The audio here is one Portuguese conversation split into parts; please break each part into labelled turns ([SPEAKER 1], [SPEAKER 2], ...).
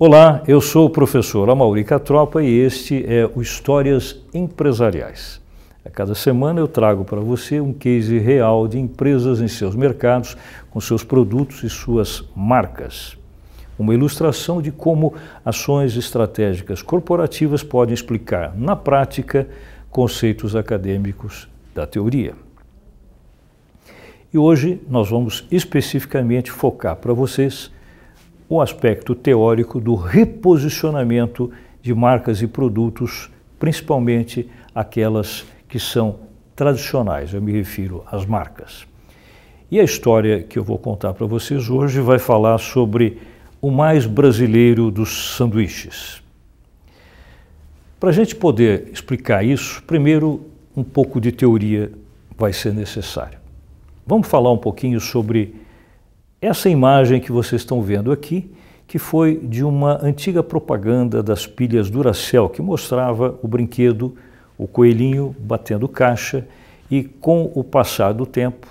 [SPEAKER 1] Olá, eu sou o professor Amauri Catropa e este é o Histórias Empresariais. A cada semana eu trago para você um case real de empresas em seus mercados, com seus produtos e suas marcas. Uma ilustração de como ações estratégicas corporativas podem explicar, na prática, conceitos acadêmicos da teoria. E hoje nós vamos especificamente focar para vocês o aspecto teórico do reposicionamento de marcas e produtos, principalmente aquelas que são tradicionais, eu me refiro às marcas. E a história que eu vou contar para vocês hoje vai falar sobre o mais brasileiro dos sanduíches. Para a gente poder explicar isso, primeiro um pouco de teoria vai ser necessário. Vamos falar um pouquinho sobre essa imagem que vocês estão vendo aqui, que foi de uma antiga propaganda das pilhas Duracell, que mostrava o brinquedo, o coelhinho batendo caixa, e com o passar do tempo,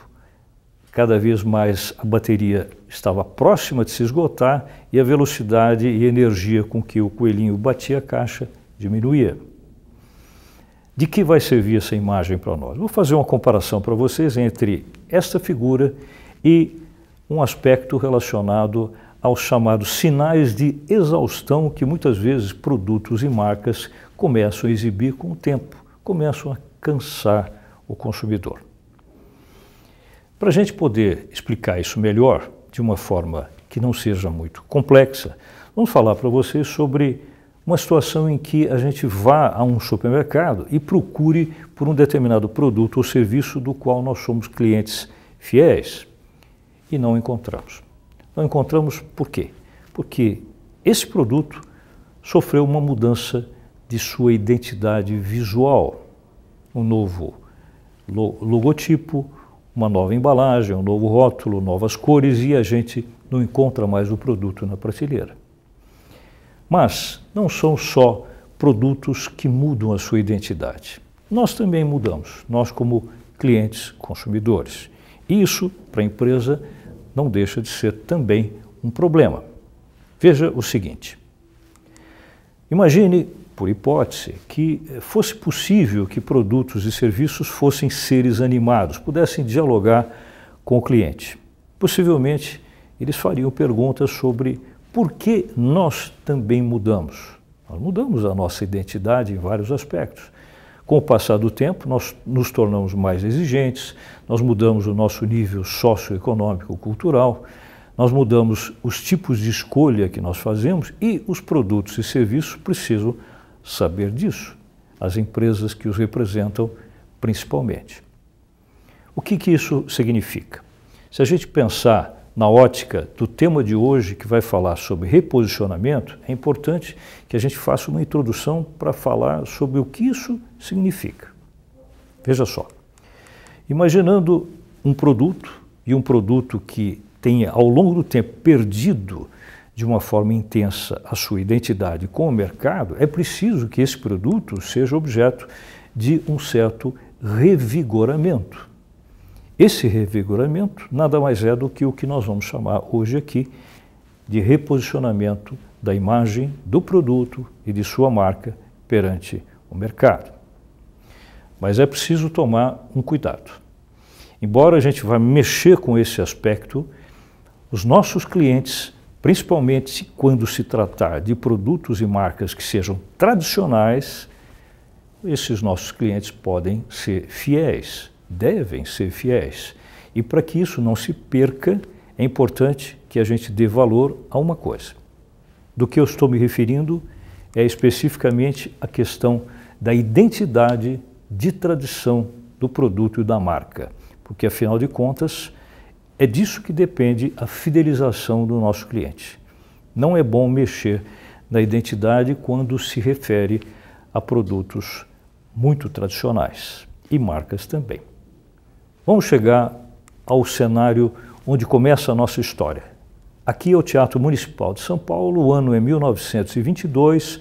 [SPEAKER 1] cada vez mais a bateria estava próxima de se esgotar e a velocidade e energia com que o coelhinho batia a caixa diminuía. De que vai servir essa imagem para nós? Vou fazer uma comparação para vocês entre esta figura e um aspecto relacionado aos chamados sinais de exaustão que muitas vezes produtos e marcas começam a exibir com o tempo, começam a cansar o consumidor. Para a gente poder explicar isso melhor, de uma forma que não seja muito complexa, vamos falar para vocês sobre uma situação em que a gente vá a um supermercado e procure por um determinado produto ou serviço do qual nós somos clientes fiéis e não encontramos. Não encontramos por quê? Porque esse produto sofreu uma mudança de sua identidade visual. Um novo logotipo, uma nova embalagem, um novo rótulo, novas cores e a gente não encontra mais o produto na prateleira. Mas não são só produtos que mudam a sua identidade. Nós também mudamos, nós como clientes, consumidores. Isso, para a empresa, não deixa de ser também um problema. Veja o seguinte: imagine, por hipótese, que fosse possível que produtos e serviços fossem seres animados, pudessem dialogar com o cliente. Possivelmente, eles fariam perguntas sobre por que nós também mudamos. Nós mudamos a nossa identidade em vários aspectos. Com o passar do tempo, nós nos tornamos mais exigentes, nós mudamos o nosso nível socioeconômico, cultural, nós mudamos os tipos de escolha que nós fazemos e os produtos e serviços precisam saber disso, as empresas que os representam principalmente. O que, que isso significa? Se a gente pensar na ótica do tema de hoje, que vai falar sobre reposicionamento, é importante que a gente faça uma introdução para falar sobre o que isso significa. Veja só. Imaginando um produto e um produto que tenha ao longo do tempo perdido de uma forma intensa a sua identidade com o mercado, é preciso que esse produto seja objeto de um certo revigoramento. Esse revigoramento nada mais é do que o que nós vamos chamar hoje aqui de reposicionamento da imagem do produto e de sua marca perante o mercado. Mas é preciso tomar um cuidado. Embora a gente vá mexer com esse aspecto, os nossos clientes, principalmente quando se tratar de produtos e marcas que sejam tradicionais, esses nossos clientes podem ser fiéis devem ser fiéis. E para que isso não se perca, é importante que a gente dê valor a uma coisa. Do que eu estou me referindo é especificamente a questão da identidade de tradição do produto e da marca, porque afinal de contas é disso que depende a fidelização do nosso cliente. Não é bom mexer na identidade quando se refere a produtos muito tradicionais e marcas também. Vamos chegar ao cenário onde começa a nossa história. Aqui é o Teatro Municipal de São Paulo, o ano é 1922,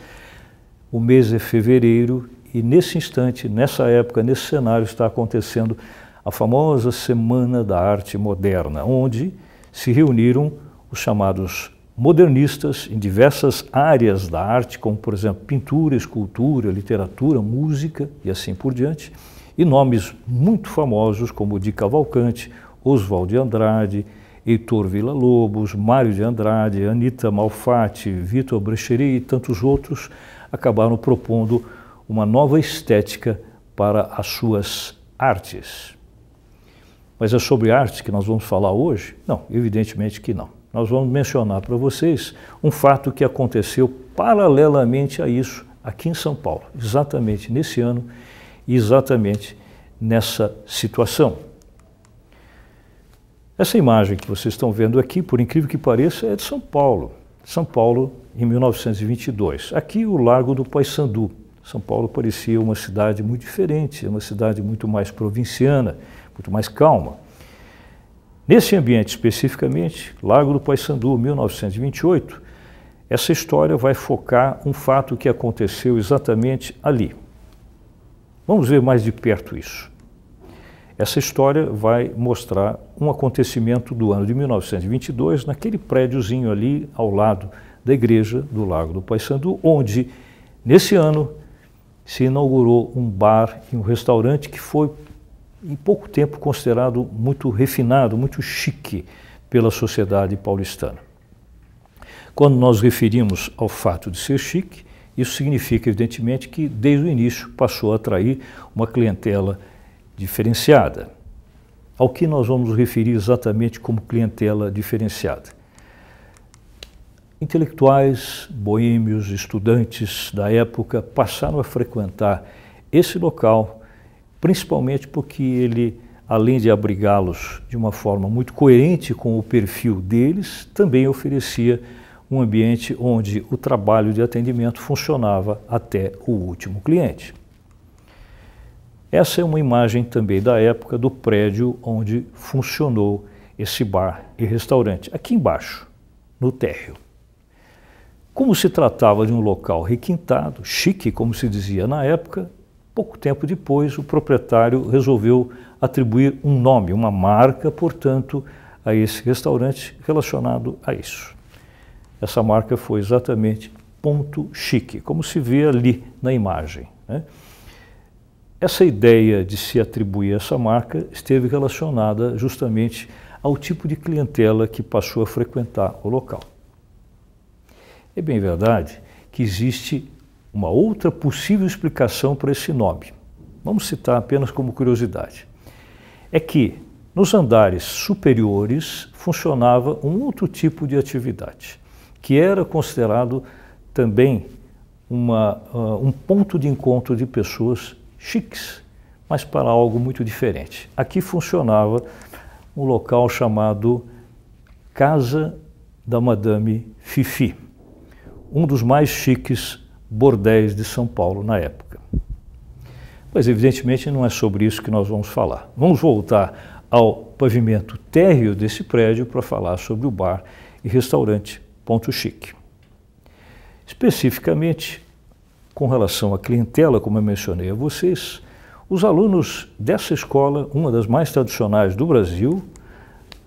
[SPEAKER 1] o mês é fevereiro e nesse instante, nessa época, nesse cenário está acontecendo a famosa Semana da Arte Moderna, onde se reuniram os chamados modernistas em diversas áreas da arte, como por exemplo pintura, escultura, literatura, música e assim por diante, e nomes muito famosos como Di Cavalcante, Oswald de Andrade, Heitor Villa-Lobos, Mário de Andrade, Anita Malfatti, Vitor Brecheri e tantos outros acabaram propondo uma nova estética para as suas artes. Mas é sobre arte que nós vamos falar hoje? Não, evidentemente que não nós vamos mencionar para vocês um fato que aconteceu paralelamente a isso aqui em São Paulo, exatamente nesse ano exatamente nessa situação. Essa imagem que vocês estão vendo aqui, por incrível que pareça, é de São Paulo. São Paulo, em 1922. Aqui o Largo do Paissandu. São Paulo parecia uma cidade muito diferente, uma cidade muito mais provinciana, muito mais calma. Nesse ambiente especificamente, Lago do Paissandu, 1928, essa história vai focar um fato que aconteceu exatamente ali. Vamos ver mais de perto isso. Essa história vai mostrar um acontecimento do ano de 1922, naquele prédiozinho ali ao lado da igreja do Lago do Paissandu, onde, nesse ano, se inaugurou um bar e um restaurante que foi em pouco tempo considerado muito refinado, muito chique pela sociedade paulistana. Quando nós referimos ao fato de ser chique, isso significa, evidentemente, que desde o início passou a atrair uma clientela diferenciada. Ao que nós vamos referir exatamente como clientela diferenciada? Intelectuais, boêmios, estudantes da época passaram a frequentar esse local principalmente porque ele, além de abrigá-los de uma forma muito coerente com o perfil deles, também oferecia um ambiente onde o trabalho de atendimento funcionava até o último cliente. Essa é uma imagem também da época do prédio onde funcionou esse bar e restaurante, aqui embaixo, no térreo. Como se tratava de um local requintado, chique, como se dizia na época, Pouco tempo depois, o proprietário resolveu atribuir um nome, uma marca, portanto, a esse restaurante relacionado a isso. Essa marca foi exatamente Ponto Chique, como se vê ali na imagem. Né? Essa ideia de se atribuir essa marca esteve relacionada justamente ao tipo de clientela que passou a frequentar o local. É bem verdade que existe uma outra possível explicação para esse nome. Vamos citar apenas como curiosidade. É que nos andares superiores funcionava um outro tipo de atividade, que era considerado também uma, uh, um ponto de encontro de pessoas chiques, mas para algo muito diferente. Aqui funcionava um local chamado Casa da Madame Fifi, um dos mais chiques bordéis de São Paulo na época. Mas, evidentemente, não é sobre isso que nós vamos falar. Vamos voltar ao pavimento térreo desse prédio para falar sobre o bar e restaurante Ponto Chique. Especificamente, com relação à clientela, como eu mencionei a vocês, os alunos dessa escola, uma das mais tradicionais do Brasil,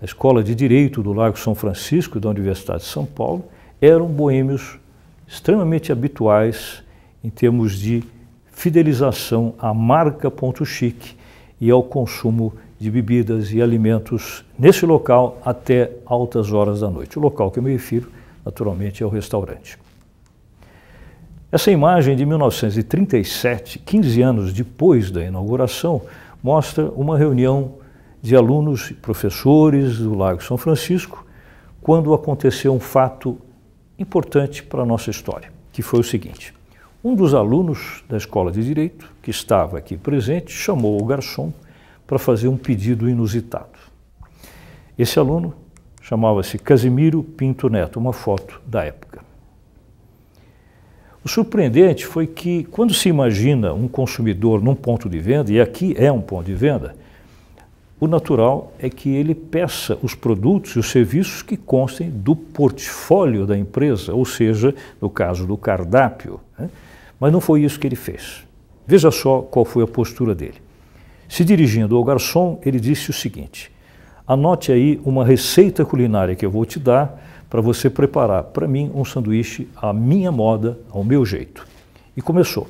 [SPEAKER 1] a Escola de Direito do Largo São Francisco da Universidade de São Paulo, eram boêmios extremamente habituais em termos de fidelização à marca Ponto Chique e ao consumo de bebidas e alimentos nesse local até altas horas da noite. O local que eu me refiro, naturalmente, é o restaurante. Essa imagem de 1937, 15 anos depois da inauguração, mostra uma reunião de alunos e professores do Lago São Francisco, quando aconteceu um fato importante para a nossa história, que foi o seguinte. Um dos alunos da Escola de Direito, que estava aqui presente, chamou o garçom para fazer um pedido inusitado. Esse aluno chamava-se Casimiro Pinto Neto, uma foto da época. O surpreendente foi que, quando se imagina um consumidor num ponto de venda, e aqui é um ponto de venda, o natural é que ele peça os produtos e os serviços que constem do portfólio da empresa, ou seja, no caso do cardápio. Né? Mas não foi isso que ele fez. Veja só qual foi a postura dele. Se dirigindo ao garçom, ele disse o seguinte: anote aí uma receita culinária que eu vou te dar para você preparar para mim um sanduíche à minha moda, ao meu jeito. E começou.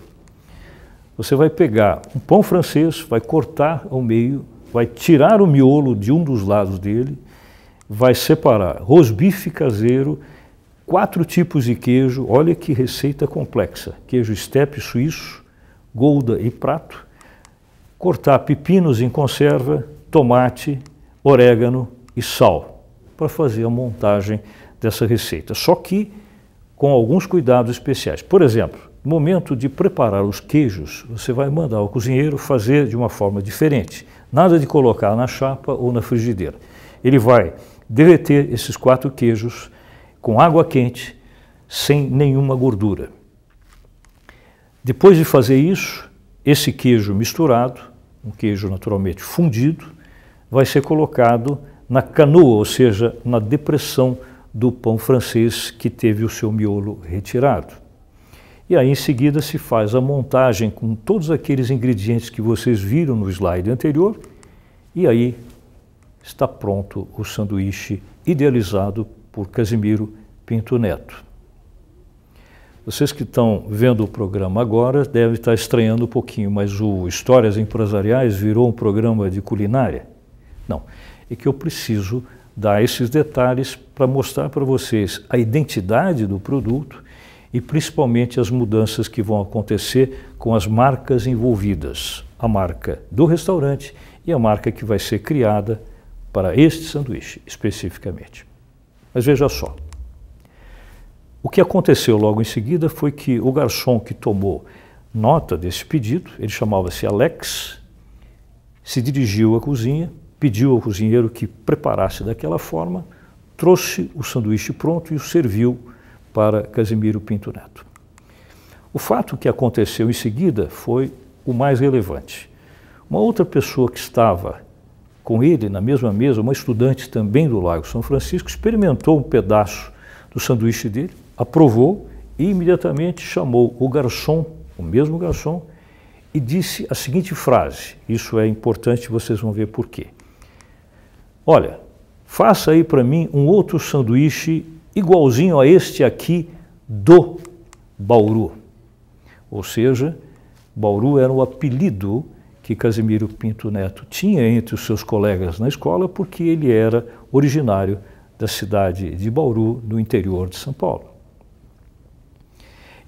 [SPEAKER 1] Você vai pegar um pão francês, vai cortar ao meio, vai tirar o miolo de um dos lados dele, vai separar rosbife caseiro, quatro tipos de queijo, olha que receita complexa, queijo estepe suíço, golda e prato, cortar pepinos em conserva, tomate, orégano e sal, para fazer a montagem dessa receita. Só que com alguns cuidados especiais. Por exemplo, no momento de preparar os queijos, você vai mandar o cozinheiro fazer de uma forma diferente. Nada de colocar na chapa ou na frigideira. Ele vai derreter esses quatro queijos com água quente, sem nenhuma gordura. Depois de fazer isso, esse queijo misturado, um queijo naturalmente fundido, vai ser colocado na canoa, ou seja, na depressão do pão francês que teve o seu miolo retirado. E aí em seguida se faz a montagem com todos aqueles ingredientes que vocês viram no slide anterior, e aí está pronto o sanduíche idealizado por Casimiro Pinto Neto. Vocês que estão vendo o programa agora devem estar estranhando um pouquinho, mas o Histórias Empresariais virou um programa de culinária? Não, é que eu preciso dar esses detalhes para mostrar para vocês a identidade do produto e principalmente as mudanças que vão acontecer com as marcas envolvidas, a marca do restaurante e a marca que vai ser criada para este sanduíche especificamente. Mas veja só, o que aconteceu logo em seguida foi que o garçom que tomou nota desse pedido, ele chamava-se Alex, se dirigiu à cozinha, pediu ao cozinheiro que preparasse daquela forma, trouxe o sanduíche pronto e o serviu para Casimiro Pinto Neto. O fato que aconteceu em seguida foi o mais relevante. Uma outra pessoa que estava com ele na mesma mesa, uma estudante também do Lago São Francisco, experimentou um pedaço do sanduíche dele, aprovou e imediatamente chamou o garçom, o mesmo garçom, e disse a seguinte frase: Isso é importante, vocês vão ver por quê. Olha, faça aí para mim um outro sanduíche igualzinho a este aqui do Bauru. Ou seja, Bauru era o apelido que Casimiro Pinto Neto tinha entre os seus colegas na escola, porque ele era originário da cidade de Bauru, no interior de São Paulo.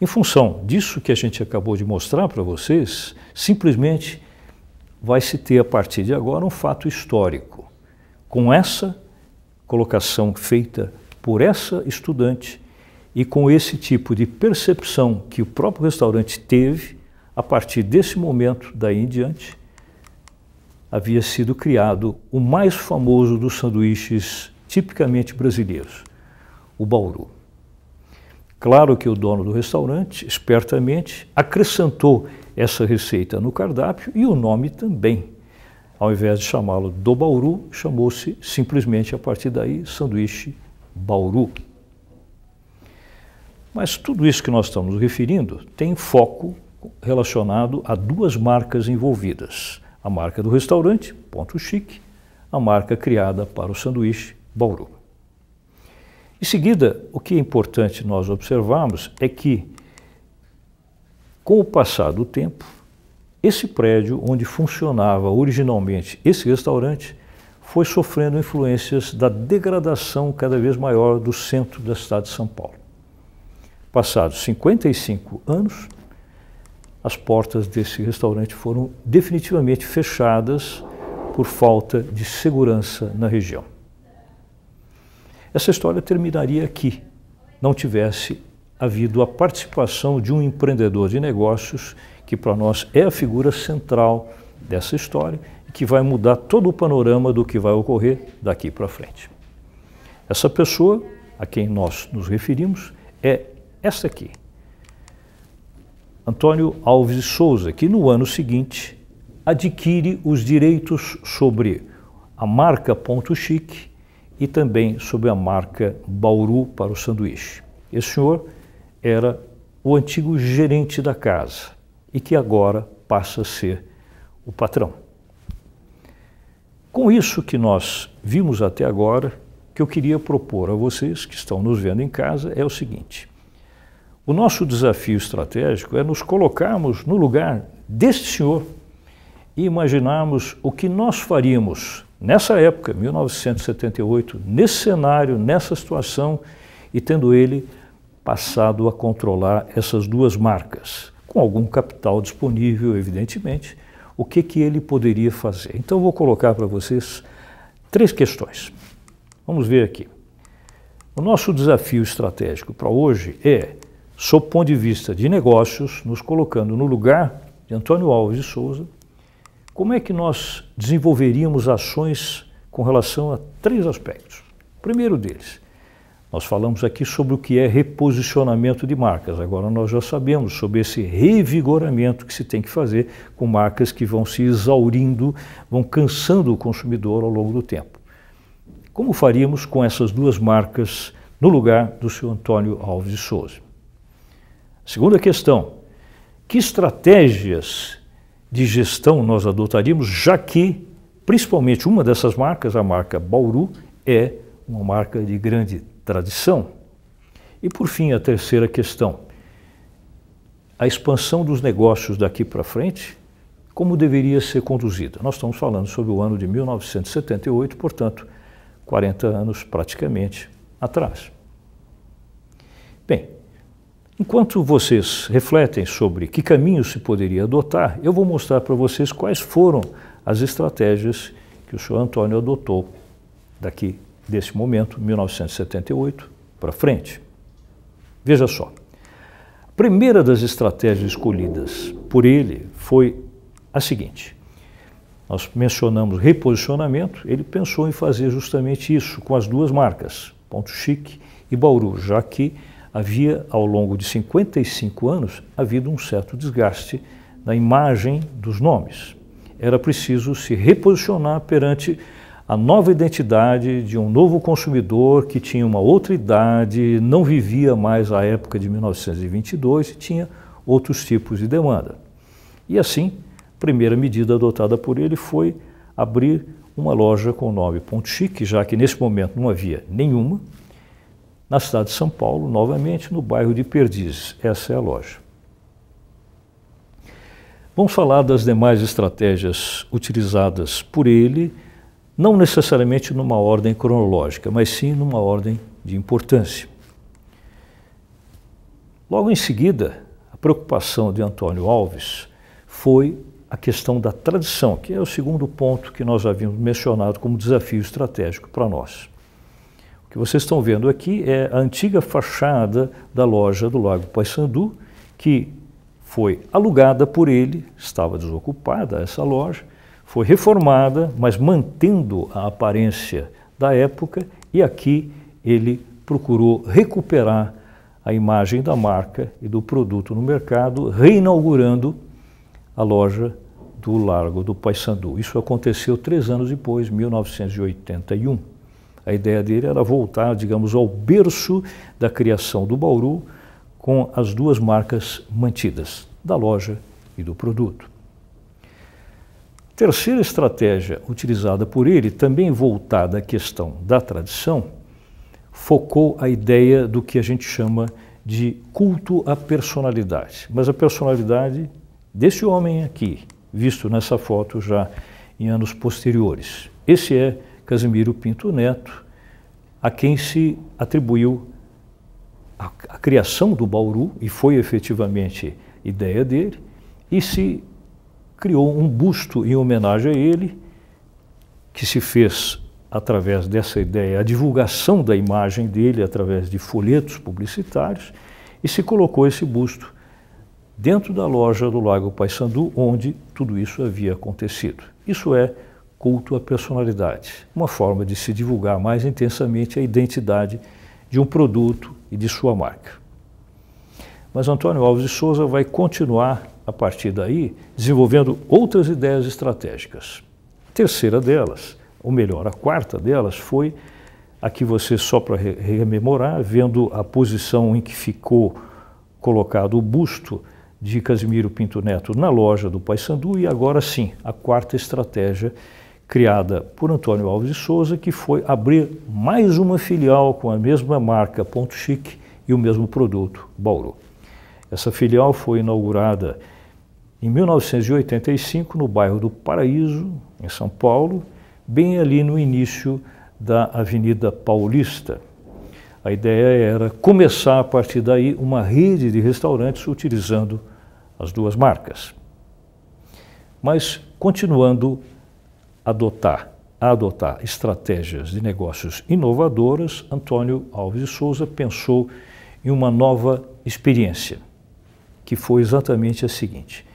[SPEAKER 1] Em função disso que a gente acabou de mostrar para vocês, simplesmente vai se ter a partir de agora um fato histórico. Com essa colocação feita por essa estudante e com esse tipo de percepção que o próprio restaurante teve, a partir desse momento, daí em diante, havia sido criado o mais famoso dos sanduíches tipicamente brasileiros, o bauru. Claro que o dono do restaurante, espertamente, acrescentou essa receita no cardápio e o nome também. Ao invés de chamá-lo do Bauru, chamou-se simplesmente a partir daí sanduíche Bauru. Mas tudo isso que nós estamos referindo tem foco relacionado a duas marcas envolvidas. A marca do restaurante, Ponto Chique, a marca criada para o sanduíche Bauru. Em seguida, o que é importante nós observarmos é que, com o passar do tempo, esse prédio onde funcionava originalmente esse restaurante foi sofrendo influências da degradação cada vez maior do centro da cidade de São Paulo. Passados 55 anos, as portas desse restaurante foram definitivamente fechadas por falta de segurança na região. Essa história terminaria aqui, não tivesse havido a participação de um empreendedor de negócios que para nós é a figura central dessa história e que vai mudar todo o panorama do que vai ocorrer daqui para frente. Essa pessoa a quem nós nos referimos é essa aqui, Antônio Alves Souza, que no ano seguinte adquire os direitos sobre a marca Ponto Chique e também sob a marca Bauru para o sanduíche. Esse senhor era o antigo gerente da casa e que agora passa a ser o patrão. Com isso que nós vimos até agora, que eu queria propor a vocês que estão nos vendo em casa é o seguinte: o nosso desafio estratégico é nos colocarmos no lugar deste senhor e imaginarmos o que nós faríamos nessa época, 1978, nesse cenário, nessa situação, e tendo ele passado a controlar essas duas marcas, com algum capital disponível, evidentemente, o que, que ele poderia fazer. Então, vou colocar para vocês três questões. Vamos ver aqui. O nosso desafio estratégico para hoje é, sob o ponto de vista de negócios, nos colocando no lugar de Antônio Alves de Souza, como é que nós desenvolveríamos ações com relação a três aspectos? O primeiro deles, nós falamos aqui sobre o que é reposicionamento de marcas. Agora nós já sabemos sobre esse revigoramento que se tem que fazer com marcas que vão se exaurindo, vão cansando o consumidor ao longo do tempo. Como faríamos com essas duas marcas no lugar do senhor Antônio Alves de Souza? Segunda questão: que estratégias de gestão nós adotaríamos, já que, principalmente, uma dessas marcas, a marca Bauru, é uma marca de grande tradição. E, por fim, a terceira questão: a expansão dos negócios daqui para frente, como deveria ser conduzida? Nós estamos falando sobre o ano de 1978, portanto, 40 anos praticamente atrás. Bem, enquanto vocês refletem sobre que caminho se poderia adotar, eu vou mostrar para vocês quais foram as estratégias que o senhor Antônio adotou daqui desse momento, 1978, para frente. Veja só. A primeira das estratégias escolhidas por ele foi a seguinte: nós mencionamos reposicionamento, ele pensou em fazer justamente isso com as duas marcas, Ponto Chique e Bauru, já que havia, ao longo de 55 anos, havido um certo desgaste na imagem dos nomes. Era preciso se reposicionar perante a nova identidade de um novo consumidor que tinha uma outra idade, não vivia mais a época de 1922 e tinha outros tipos de demanda. E assim, primeira medida adotada por ele foi abrir uma loja com o nome Ponto Chique, já que nesse momento não havia nenhuma, na cidade de São Paulo, novamente no bairro de Perdizes. Essa é a loja. Vamos falar das demais estratégias utilizadas por ele, não necessariamente numa ordem cronológica, mas sim numa ordem de importância. Logo em seguida, a preocupação de Antônio Alves foi a questão da tradição, que é o segundo ponto que nós havíamos mencionado como desafio estratégico para nós. O que vocês estão vendo aqui é a antiga fachada da loja do Lago Paissandu, que foi alugada por ele, estava desocupada essa loja, foi reformada, mas mantendo a aparência da época, e aqui ele procurou recuperar a imagem da marca e do produto no mercado, reinaugurando a loja do Largo do Paissandu. Isso aconteceu três anos depois, 1981. A ideia dele era voltar, digamos, ao berço da criação do Bauru, com as duas marcas mantidas, da loja e do produto. Terceira estratégia utilizada por ele, também voltada à questão da tradição, focou a ideia do que a gente chama de culto à personalidade. Mas a personalidade desse homem aqui, visto nessa foto já em anos posteriores. Esse é Casimiro Pinto Neto, a quem se atribuiu a, a criação do Bauru, e foi efetivamente ideia dele, e se criou um busto em homenagem a ele, que se fez através dessa ideia, a divulgação da imagem dele através de folhetos publicitários, e se colocou esse busto dentro da loja do Lago Paissandu, onde tudo isso havia acontecido. Isso é culto à personalidade, uma forma de se divulgar mais intensamente a identidade de um produto e de sua marca. Mas Antônio Alves de Souza vai continuar, a partir daí, desenvolvendo outras ideias estratégicas. A terceira delas, ou melhor, a quarta delas, foi a que você, só para rememorar, vendo a posição em que ficou colocado o busto de Casimiro Pinto Neto na loja do Paysandu e agora sim, a quarta estratégia, criada por Antônio Alves de Souza, que foi abrir mais uma filial com a mesma marca Ponto Chique e o mesmo produto, Bauru. Essa filial foi inaugurada em 1985 no bairro do Paraíso, em São Paulo, bem ali no início da Avenida Paulista. A ideia era começar a partir daí uma rede de restaurantes utilizando as duas marcas. Mas continuando a adotar, a adotar estratégias de negócios inovadoras, Antônio Alves de Souza pensou em uma nova experiência, que foi exatamente a seguinte: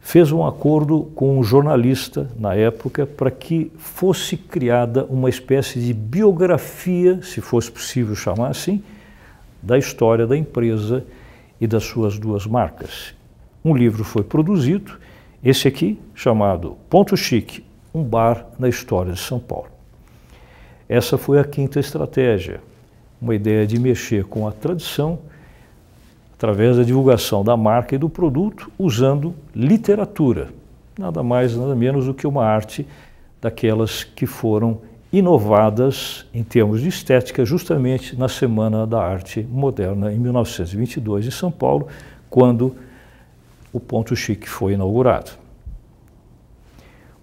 [SPEAKER 1] fez um acordo com um jornalista na época para que fosse criada uma espécie de biografia, se fosse possível chamar assim, da história da empresa e das suas duas marcas. Um livro foi produzido, esse aqui, chamado Ponto Chique, um bar na história de São Paulo. Essa foi a quinta estratégia, uma ideia de mexer com a tradição através da divulgação da marca e do produto usando literatura, nada mais, nada menos do que uma arte daquelas que foram inovadas em termos de estética justamente na Semana da Arte Moderna em 1922 em São Paulo, quando o Ponto Chique foi inaugurado.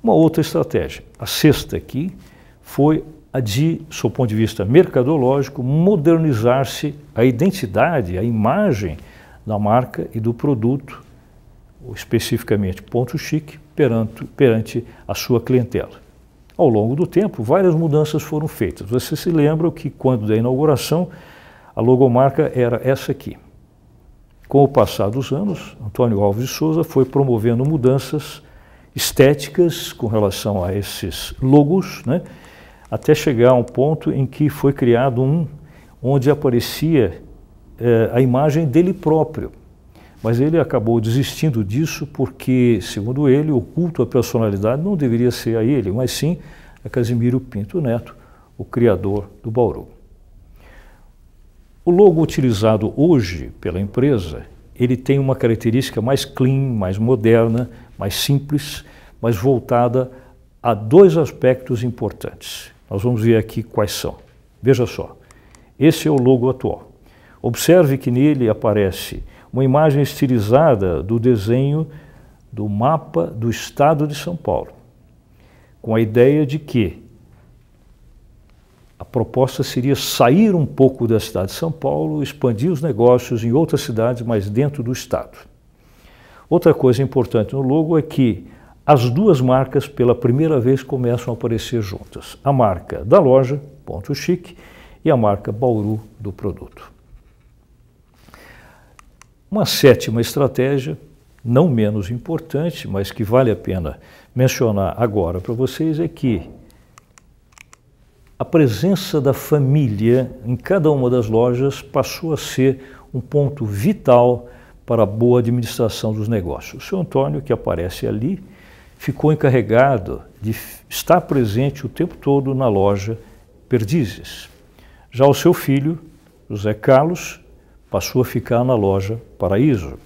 [SPEAKER 1] Uma outra estratégia, a sexta aqui, foi de, o ponto de vista mercadológico, modernizar-se a identidade, a imagem da marca e do produto, especificamente ponto chique, perante, perante a sua clientela. Ao longo do tempo, várias mudanças foram feitas. Você se lembra que quando da inauguração, a logomarca era essa aqui. Com o passar dos anos, Antônio Alves de Souza foi promovendo mudanças estéticas com relação a esses logos, né? Até chegar a um ponto em que foi criado um onde aparecia eh, a imagem dele próprio. Mas ele acabou desistindo disso porque, segundo ele, o culto à personalidade não deveria ser a ele, mas sim a Casimiro Pinto Neto, o criador do Bauru. O logo utilizado hoje pela empresa, ele tem uma característica mais clean, mais moderna, mais simples, mas voltada a dois aspectos importantes. Nós vamos ver aqui quais são. Veja só, esse é o logo atual. Observe que nele aparece uma imagem estilizada do desenho do mapa do estado de São Paulo, com a ideia de que a proposta seria sair um pouco da cidade de São Paulo, expandir os negócios em outras cidades, mas dentro do estado. Outra coisa importante no logo é que as duas marcas pela primeira vez começam a aparecer juntas. A marca da loja, Ponto Chique, e a marca Bauru do produto. Uma sétima estratégia, não menos importante, mas que vale a pena mencionar agora para vocês, é que a presença da família em cada uma das lojas passou a ser um ponto vital para a boa administração dos negócios. O seu Antônio, que aparece ali, ficou encarregado de estar presente o tempo todo na loja Perdizes. Já o seu filho, José Carlos, passou a ficar na loja Paraíso.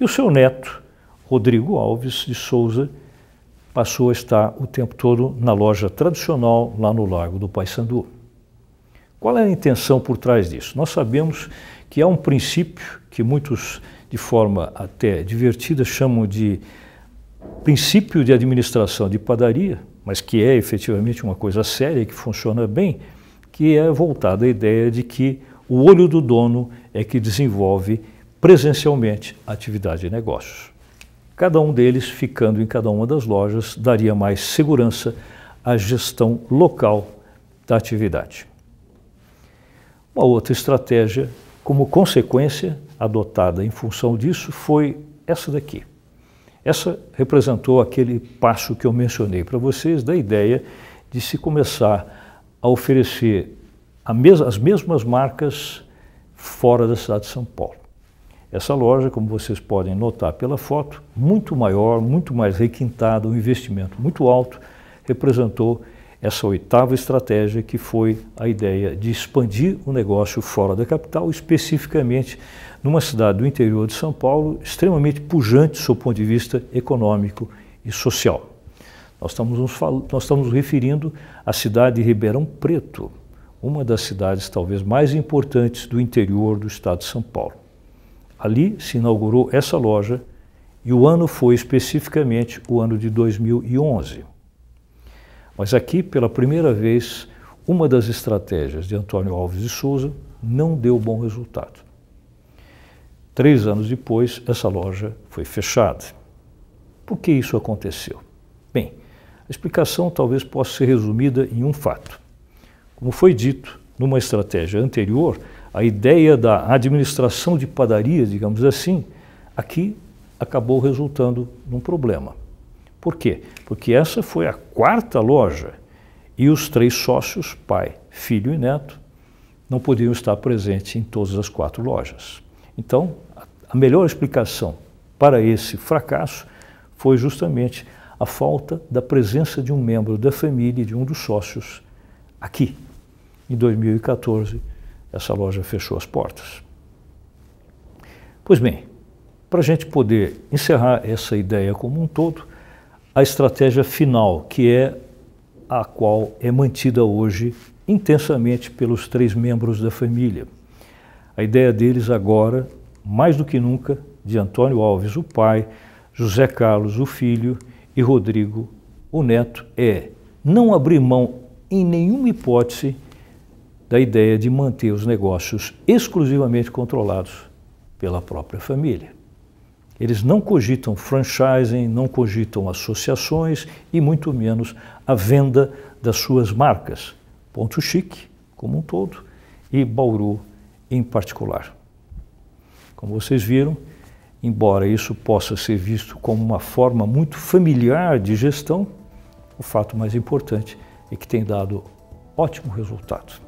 [SPEAKER 1] E o seu neto, Rodrigo Alves de Souza, passou a estar o tempo todo na loja tradicional lá no Largo do Paissandu. Qual é a intenção por trás disso? Nós sabemos que há um princípio que muitos, de forma até divertida, chamam de princípio de administração de padaria, mas que é efetivamente uma coisa séria, que funciona bem, que é voltada à ideia de que o olho do dono é que desenvolve presencialmente a atividade de negócios. Cada um deles, ficando em cada uma das lojas, daria mais segurança à gestão local da atividade. Uma outra estratégia, como consequência adotada em função disso, foi essa daqui. Essa representou aquele passo que eu mencionei para vocês da ideia de se começar a oferecer a mes as mesmas marcas fora da cidade de São Paulo. Essa loja, como vocês podem notar pela foto, muito maior, muito mais requintada, um investimento muito alto, representou essa oitava estratégia que foi a ideia de expandir o negócio fora da capital, especificamente numa cidade do interior de São Paulo extremamente pujante sob o ponto de vista econômico e social. Nós estamos nos, nós estamos referindo à cidade de Ribeirão Preto, uma das cidades talvez mais importantes do interior do estado de São Paulo. Ali se inaugurou essa loja e o ano foi especificamente o ano de 2011. Mas aqui, pela primeira vez, uma das estratégias de Antônio Alves de Souza não deu bom resultado. Três anos depois, essa loja foi fechada. Por que isso aconteceu? Bem, a explicação talvez possa ser resumida em um fato. Como foi dito numa estratégia anterior, a ideia da administração de padarias, digamos assim, aqui acabou resultando num problema. Por quê? Porque essa foi a quarta loja e os três sócios, pai, filho e neto, não podiam estar presentes em todas as quatro lojas. Então, a melhor explicação para esse fracasso foi justamente a falta da presença de um membro da família, de um dos sócios, aqui. Em 2014, essa loja fechou as portas. Pois bem, para a gente poder encerrar essa ideia como um todo, a estratégia final, que é a qual é mantida hoje intensamente pelos três membros da família. A ideia deles agora, mais do que nunca, de Antônio Alves, o pai, José Carlos, o filho, e Rodrigo, o neto, é não abrir mão em nenhuma hipótese da ideia de manter os negócios exclusivamente controlados pela própria família. Eles não cogitam franchising, não cogitam associações e muito menos a venda das suas marcas, Ponto Chique como um todo e Bauru em particular. Como vocês viram, embora isso possa ser visto como uma forma muito familiar de gestão, o fato mais importante é que tem dado ótimo resultado.